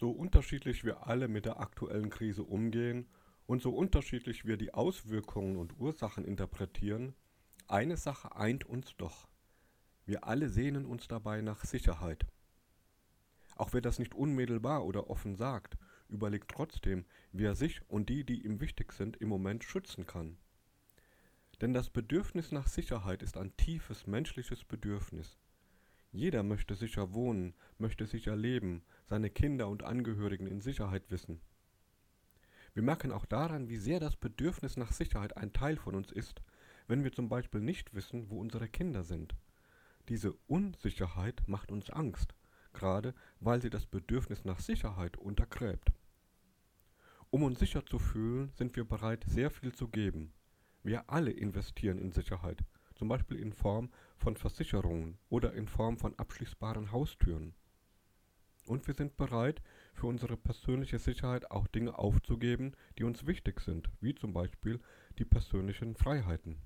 So unterschiedlich wir alle mit der aktuellen Krise umgehen und so unterschiedlich wir die Auswirkungen und Ursachen interpretieren, eine Sache eint uns doch. Wir alle sehnen uns dabei nach Sicherheit. Auch wer das nicht unmittelbar oder offen sagt, überlegt trotzdem, wie er sich und die, die ihm wichtig sind, im Moment schützen kann. Denn das Bedürfnis nach Sicherheit ist ein tiefes menschliches Bedürfnis. Jeder möchte sicher wohnen, möchte sicher leben, seine Kinder und Angehörigen in Sicherheit wissen. Wir merken auch daran, wie sehr das Bedürfnis nach Sicherheit ein Teil von uns ist, wenn wir zum Beispiel nicht wissen, wo unsere Kinder sind. Diese Unsicherheit macht uns Angst, gerade weil sie das Bedürfnis nach Sicherheit untergräbt. Um uns sicher zu fühlen, sind wir bereit, sehr viel zu geben. Wir alle investieren in Sicherheit, zum Beispiel in Form von Versicherungen oder in Form von abschließbaren Haustüren. Und wir sind bereit, für unsere persönliche Sicherheit auch Dinge aufzugeben, die uns wichtig sind, wie zum Beispiel die persönlichen Freiheiten.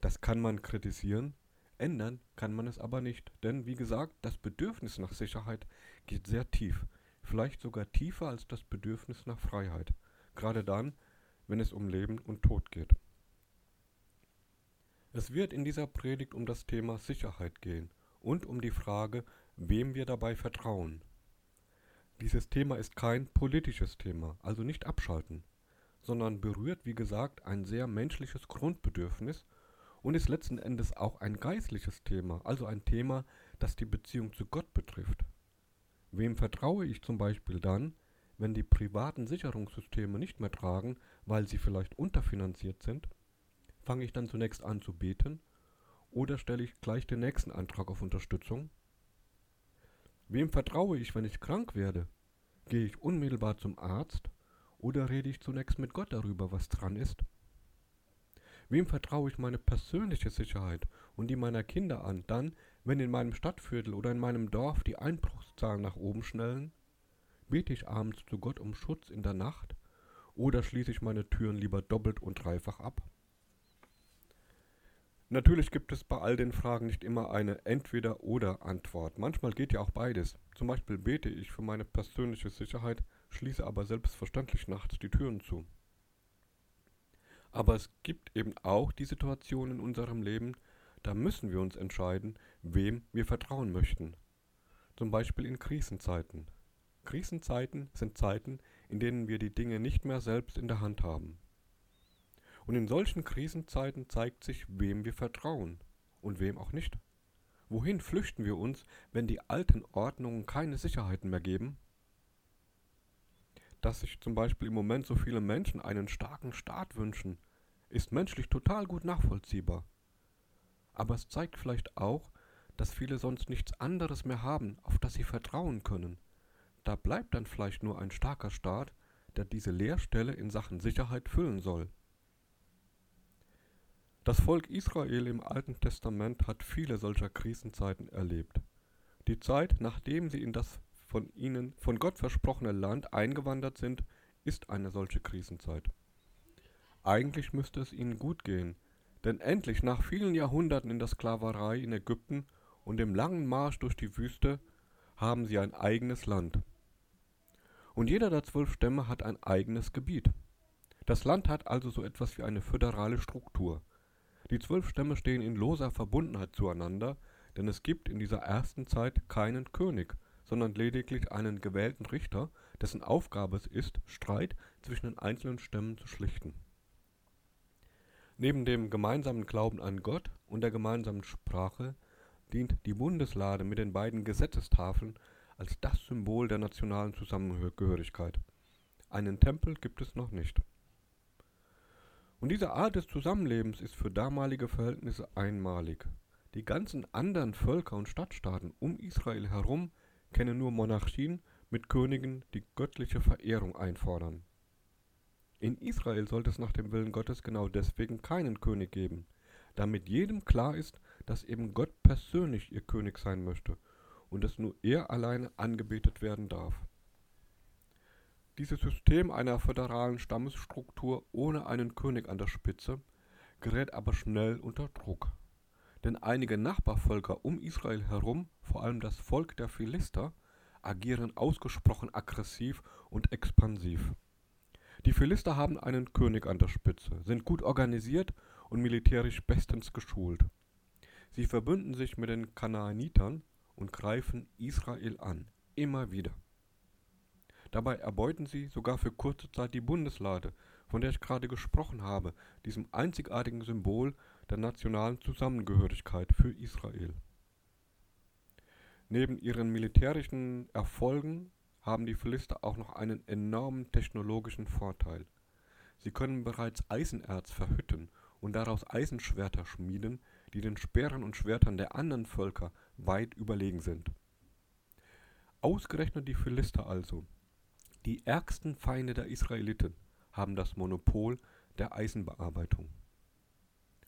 Das kann man kritisieren, ändern kann man es aber nicht, denn wie gesagt, das Bedürfnis nach Sicherheit geht sehr tief, vielleicht sogar tiefer als das Bedürfnis nach Freiheit, gerade dann, wenn es um Leben und Tod geht. Es wird in dieser Predigt um das Thema Sicherheit gehen und um die Frage, wem wir dabei vertrauen. Dieses Thema ist kein politisches Thema, also nicht abschalten, sondern berührt, wie gesagt, ein sehr menschliches Grundbedürfnis und ist letzten Endes auch ein geistliches Thema, also ein Thema, das die Beziehung zu Gott betrifft. Wem vertraue ich zum Beispiel dann, wenn die privaten Sicherungssysteme nicht mehr tragen, weil sie vielleicht unterfinanziert sind? Fange ich dann zunächst an zu beten oder stelle ich gleich den nächsten Antrag auf Unterstützung? Wem vertraue ich, wenn ich krank werde? Gehe ich unmittelbar zum Arzt oder rede ich zunächst mit Gott darüber, was dran ist? Wem vertraue ich meine persönliche Sicherheit und die meiner Kinder an, dann, wenn in meinem Stadtviertel oder in meinem Dorf die Einbruchszahlen nach oben schnellen? Bete ich abends zu Gott um Schutz in der Nacht oder schließe ich meine Türen lieber doppelt und dreifach ab? Natürlich gibt es bei all den Fragen nicht immer eine Entweder-oder-Antwort. Manchmal geht ja auch beides. Zum Beispiel bete ich für meine persönliche Sicherheit, schließe aber selbstverständlich nachts die Türen zu. Aber es gibt eben auch die Situation in unserem Leben, da müssen wir uns entscheiden, wem wir vertrauen möchten. Zum Beispiel in Krisenzeiten. Krisenzeiten sind Zeiten, in denen wir die Dinge nicht mehr selbst in der Hand haben. Und in solchen Krisenzeiten zeigt sich, wem wir vertrauen und wem auch nicht. Wohin flüchten wir uns, wenn die alten Ordnungen keine Sicherheiten mehr geben? Dass sich zum Beispiel im Moment so viele Menschen einen starken Staat wünschen, ist menschlich total gut nachvollziehbar. Aber es zeigt vielleicht auch, dass viele sonst nichts anderes mehr haben, auf das sie vertrauen können. Da bleibt dann vielleicht nur ein starker Staat, der diese Leerstelle in Sachen Sicherheit füllen soll. Das Volk Israel im Alten Testament hat viele solcher Krisenzeiten erlebt. Die Zeit, nachdem sie in das von ihnen von Gott versprochene Land eingewandert sind, ist eine solche Krisenzeit. Eigentlich müsste es ihnen gut gehen, denn endlich nach vielen Jahrhunderten in der Sklaverei in Ägypten und dem langen Marsch durch die Wüste haben sie ein eigenes Land. Und jeder der zwölf Stämme hat ein eigenes Gebiet. Das Land hat also so etwas wie eine föderale Struktur. Die zwölf Stämme stehen in loser Verbundenheit zueinander, denn es gibt in dieser ersten Zeit keinen König, sondern lediglich einen gewählten Richter, dessen Aufgabe es ist, Streit zwischen den einzelnen Stämmen zu schlichten. Neben dem gemeinsamen Glauben an Gott und der gemeinsamen Sprache dient die Bundeslade mit den beiden Gesetzestafeln als das Symbol der nationalen Zusammengehörigkeit. Einen Tempel gibt es noch nicht und diese Art des Zusammenlebens ist für damalige Verhältnisse einmalig. Die ganzen anderen Völker und Stadtstaaten um Israel herum kennen nur Monarchien mit Königen, die göttliche Verehrung einfordern. In Israel sollte es nach dem Willen Gottes genau deswegen keinen König geben, damit jedem klar ist, dass eben Gott persönlich ihr König sein möchte und dass nur er alleine angebetet werden darf. Dieses System einer föderalen Stammesstruktur ohne einen König an der Spitze gerät aber schnell unter Druck. Denn einige Nachbarvölker um Israel herum, vor allem das Volk der Philister, agieren ausgesprochen aggressiv und expansiv. Die Philister haben einen König an der Spitze, sind gut organisiert und militärisch bestens geschult. Sie verbünden sich mit den Kanaanitern und greifen Israel an, immer wieder. Dabei erbeuten sie sogar für kurze Zeit die Bundeslade, von der ich gerade gesprochen habe, diesem einzigartigen Symbol der nationalen Zusammengehörigkeit für Israel. Neben ihren militärischen Erfolgen haben die Philister auch noch einen enormen technologischen Vorteil. Sie können bereits Eisenerz verhütten und daraus Eisenschwerter schmieden, die den Speeren und Schwertern der anderen Völker weit überlegen sind. Ausgerechnet die Philister also, die ärgsten Feinde der Israeliten, haben das Monopol der Eisenbearbeitung.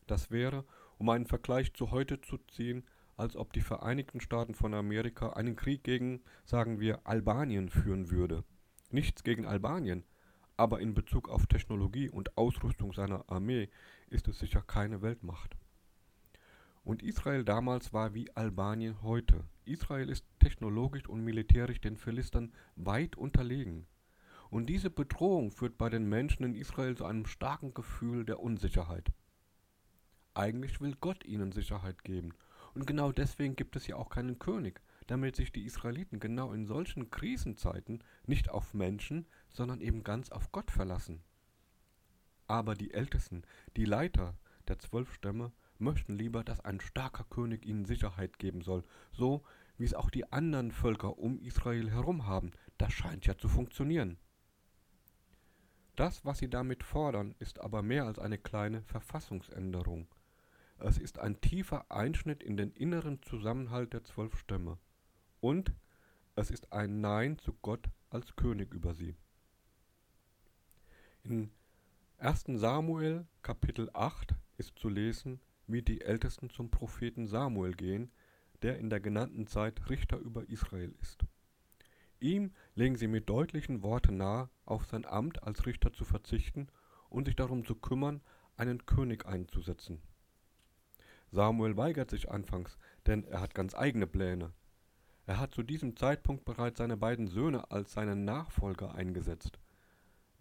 Das wäre, um einen Vergleich zu heute zu ziehen, als ob die Vereinigten Staaten von Amerika einen Krieg gegen, sagen wir, Albanien führen würde. Nichts gegen Albanien, aber in Bezug auf Technologie und Ausrüstung seiner Armee ist es sicher keine Weltmacht. Und Israel damals war wie Albanien heute. Israel ist technologisch und militärisch den Philistern weit unterlegen. Und diese Bedrohung führt bei den Menschen in Israel zu einem starken Gefühl der Unsicherheit. Eigentlich will Gott ihnen Sicherheit geben. Und genau deswegen gibt es ja auch keinen König, damit sich die Israeliten genau in solchen Krisenzeiten nicht auf Menschen, sondern eben ganz auf Gott verlassen. Aber die Ältesten, die Leiter der zwölf Stämme, möchten lieber, dass ein starker König ihnen Sicherheit geben soll, so wie es auch die anderen Völker um Israel herum haben. Das scheint ja zu funktionieren. Das, was sie damit fordern, ist aber mehr als eine kleine Verfassungsänderung. Es ist ein tiefer Einschnitt in den inneren Zusammenhalt der zwölf Stämme. Und es ist ein Nein zu Gott als König über sie. In 1. Samuel Kapitel 8 ist zu lesen, wie die Ältesten zum Propheten Samuel gehen, der in der genannten Zeit Richter über Israel ist. Ihm legen sie mit deutlichen Worten nahe, auf sein Amt als Richter zu verzichten und sich darum zu kümmern, einen König einzusetzen. Samuel weigert sich anfangs, denn er hat ganz eigene Pläne. Er hat zu diesem Zeitpunkt bereits seine beiden Söhne als seine Nachfolger eingesetzt.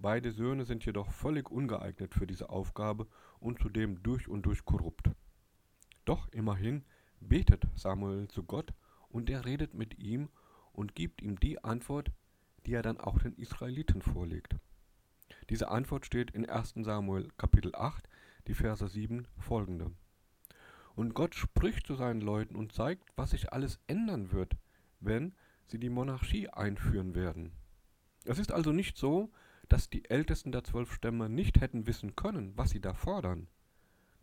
Beide Söhne sind jedoch völlig ungeeignet für diese Aufgabe und zudem durch und durch korrupt. Doch immerhin betet Samuel zu Gott und er redet mit ihm und gibt ihm die Antwort, die er dann auch den Israeliten vorlegt. Diese Antwort steht in 1 Samuel Kapitel 8, die Verse 7 folgende. Und Gott spricht zu seinen Leuten und zeigt, was sich alles ändern wird, wenn sie die Monarchie einführen werden. Es ist also nicht so, dass die Ältesten der zwölf Stämme nicht hätten wissen können, was sie da fordern.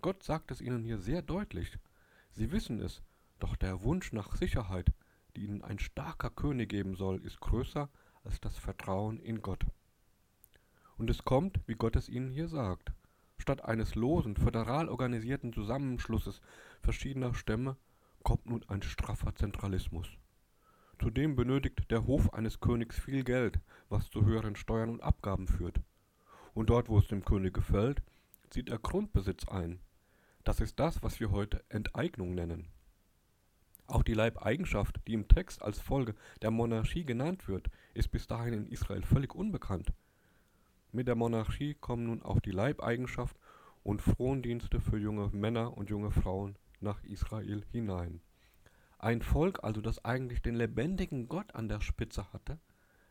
Gott sagt es ihnen hier sehr deutlich. Sie wissen es, doch der Wunsch nach Sicherheit, die ihnen ein starker König geben soll, ist größer als das Vertrauen in Gott. Und es kommt, wie Gott es ihnen hier sagt. Statt eines losen, föderal organisierten Zusammenschlusses verschiedener Stämme kommt nun ein straffer Zentralismus. Zudem benötigt der Hof eines Königs viel Geld, was zu höheren Steuern und Abgaben führt. Und dort, wo es dem König gefällt, zieht er Grundbesitz ein. Das ist das, was wir heute Enteignung nennen. Auch die Leibeigenschaft, die im Text als Folge der Monarchie genannt wird, ist bis dahin in Israel völlig unbekannt. Mit der Monarchie kommen nun auch die Leibeigenschaft und Frondienste für junge Männer und junge Frauen nach Israel hinein. Ein Volk also, das eigentlich den lebendigen Gott an der Spitze hatte,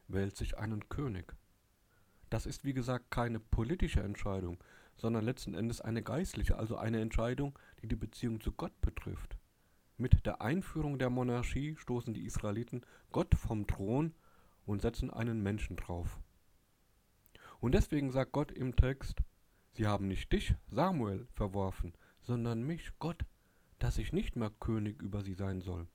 wählt sich einen König. Das ist wie gesagt keine politische Entscheidung, sondern letzten Endes eine geistliche, also eine Entscheidung, die die Beziehung zu Gott betrifft. Mit der Einführung der Monarchie stoßen die Israeliten Gott vom Thron und setzen einen Menschen drauf. Und deswegen sagt Gott im Text, sie haben nicht dich, Samuel, verworfen, sondern mich, Gott, dass ich nicht mehr König über sie sein soll.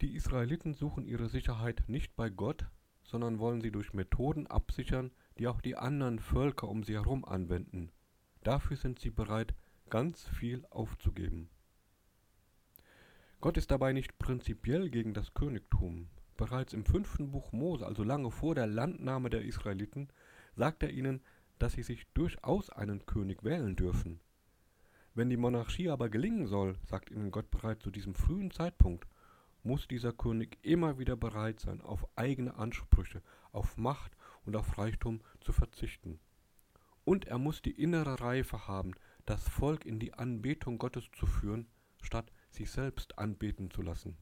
Die Israeliten suchen ihre Sicherheit nicht bei Gott, sondern wollen sie durch Methoden absichern, die auch die anderen Völker um sie herum anwenden. Dafür sind sie bereit, ganz viel aufzugeben. Gott ist dabei nicht prinzipiell gegen das Königtum. Bereits im fünften Buch Mose, also lange vor der Landnahme der Israeliten, sagt er ihnen, dass sie sich durchaus einen König wählen dürfen. Wenn die Monarchie aber gelingen soll, sagt ihnen Gott bereits zu diesem frühen Zeitpunkt, muss dieser König immer wieder bereit sein, auf eigene Ansprüche, auf Macht und auf Reichtum zu verzichten. Und er muss die innere Reife haben, das Volk in die Anbetung Gottes zu führen, statt sich selbst anbeten zu lassen.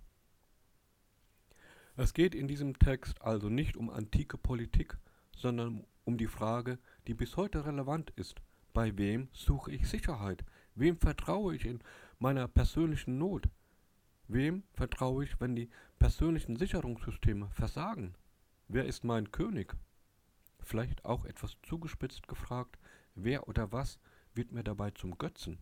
Es geht in diesem Text also nicht um antike Politik, sondern um die Frage, die bis heute relevant ist. Bei wem suche ich Sicherheit? Wem vertraue ich in meiner persönlichen Not? Wem vertraue ich, wenn die persönlichen Sicherungssysteme versagen? Wer ist mein König? Vielleicht auch etwas zugespitzt gefragt, wer oder was wird mir dabei zum Götzen?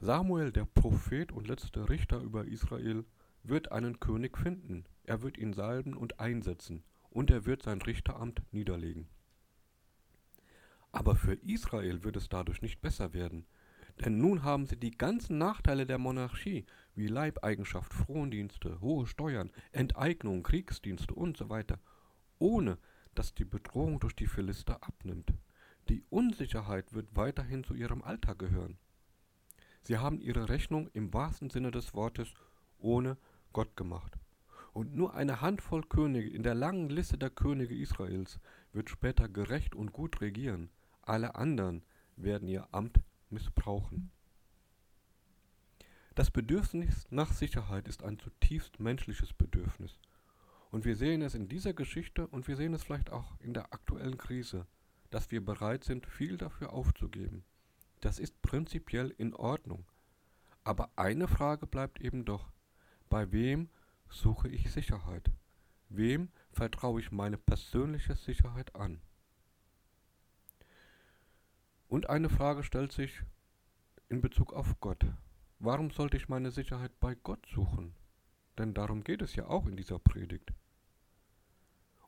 Samuel, der Prophet und letzte Richter über Israel, wird einen König finden. Er wird ihn salben und einsetzen, und er wird sein Richteramt niederlegen. Aber für Israel wird es dadurch nicht besser werden, denn nun haben sie die ganzen Nachteile der Monarchie, wie Leibeigenschaft, Frondienste, hohe Steuern, Enteignung, Kriegsdienste und so weiter, ohne dass die Bedrohung durch die Philister abnimmt. Die Unsicherheit wird weiterhin zu ihrem Alltag gehören. Sie haben ihre Rechnung im wahrsten Sinne des Wortes ohne Gott gemacht. Und nur eine Handvoll Könige in der langen Liste der Könige Israels wird später gerecht und gut regieren. Alle anderen werden ihr Amt missbrauchen. Das Bedürfnis nach Sicherheit ist ein zutiefst menschliches Bedürfnis. Und wir sehen es in dieser Geschichte und wir sehen es vielleicht auch in der aktuellen Krise, dass wir bereit sind, viel dafür aufzugeben. Das ist prinzipiell in Ordnung. Aber eine Frage bleibt eben doch, bei wem suche ich Sicherheit? Wem vertraue ich meine persönliche Sicherheit an? Und eine Frage stellt sich in Bezug auf Gott. Warum sollte ich meine Sicherheit bei Gott suchen? Denn darum geht es ja auch in dieser Predigt.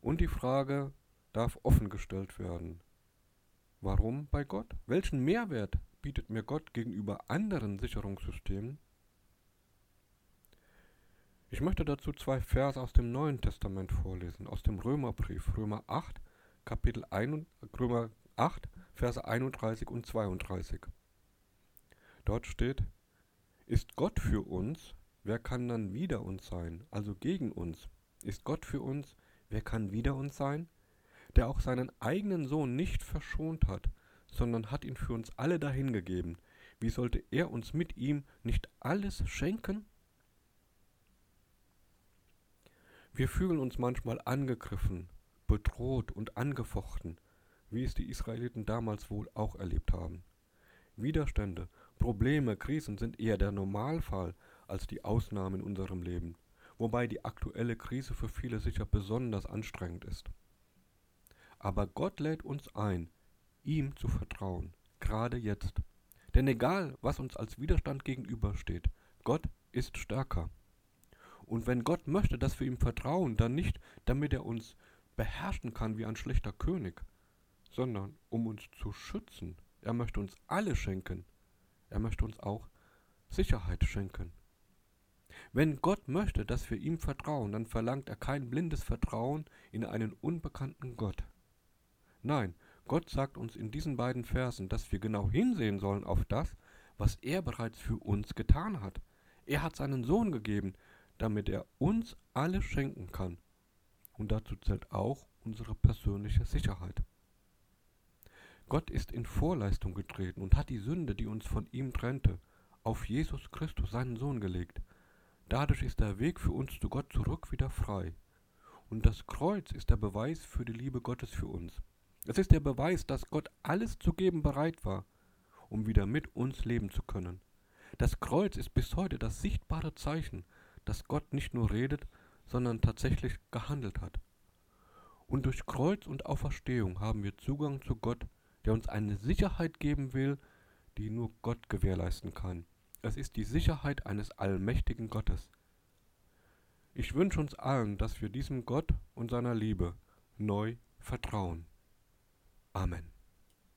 Und die Frage darf offen gestellt werden. Warum bei Gott? Welchen Mehrwert bietet mir Gott gegenüber anderen Sicherungssystemen? Ich möchte dazu zwei Verse aus dem Neuen Testament vorlesen, aus dem Römerbrief, Römer 8, Kapitel 1, Römer 8, Verse 31 und 32. Dort steht, ist Gott für uns, wer kann dann wider uns sein, also gegen uns? Ist Gott für uns, wer kann wider uns sein? Der auch seinen eigenen Sohn nicht verschont hat, sondern hat ihn für uns alle dahingegeben. Wie sollte er uns mit ihm nicht alles schenken? Wir fühlen uns manchmal angegriffen, bedroht und angefochten, wie es die Israeliten damals wohl auch erlebt haben. Widerstände, Probleme, Krisen sind eher der Normalfall als die Ausnahme in unserem Leben, wobei die aktuelle Krise für viele sicher besonders anstrengend ist. Aber Gott lädt uns ein, ihm zu vertrauen, gerade jetzt. Denn egal, was uns als Widerstand gegenübersteht, Gott ist stärker. Und wenn Gott möchte, dass wir ihm vertrauen, dann nicht, damit er uns beherrschen kann wie ein schlechter König, sondern um uns zu schützen. Er möchte uns alle schenken. Er möchte uns auch Sicherheit schenken. Wenn Gott möchte, dass wir ihm vertrauen, dann verlangt er kein blindes Vertrauen in einen unbekannten Gott. Nein, Gott sagt uns in diesen beiden Versen, dass wir genau hinsehen sollen auf das, was er bereits für uns getan hat. Er hat seinen Sohn gegeben, damit er uns alles schenken kann. Und dazu zählt auch unsere persönliche Sicherheit. Gott ist in Vorleistung getreten und hat die Sünde, die uns von ihm trennte, auf Jesus Christus, seinen Sohn, gelegt. Dadurch ist der Weg für uns zu Gott zurück wieder frei. Und das Kreuz ist der Beweis für die Liebe Gottes für uns. Es ist der Beweis, dass Gott alles zu geben bereit war, um wieder mit uns leben zu können. Das Kreuz ist bis heute das sichtbare Zeichen, dass Gott nicht nur redet, sondern tatsächlich gehandelt hat. Und durch Kreuz und Auferstehung haben wir Zugang zu Gott der uns eine Sicherheit geben will, die nur Gott gewährleisten kann. Es ist die Sicherheit eines allmächtigen Gottes. Ich wünsche uns allen, dass wir diesem Gott und seiner Liebe neu vertrauen. Amen.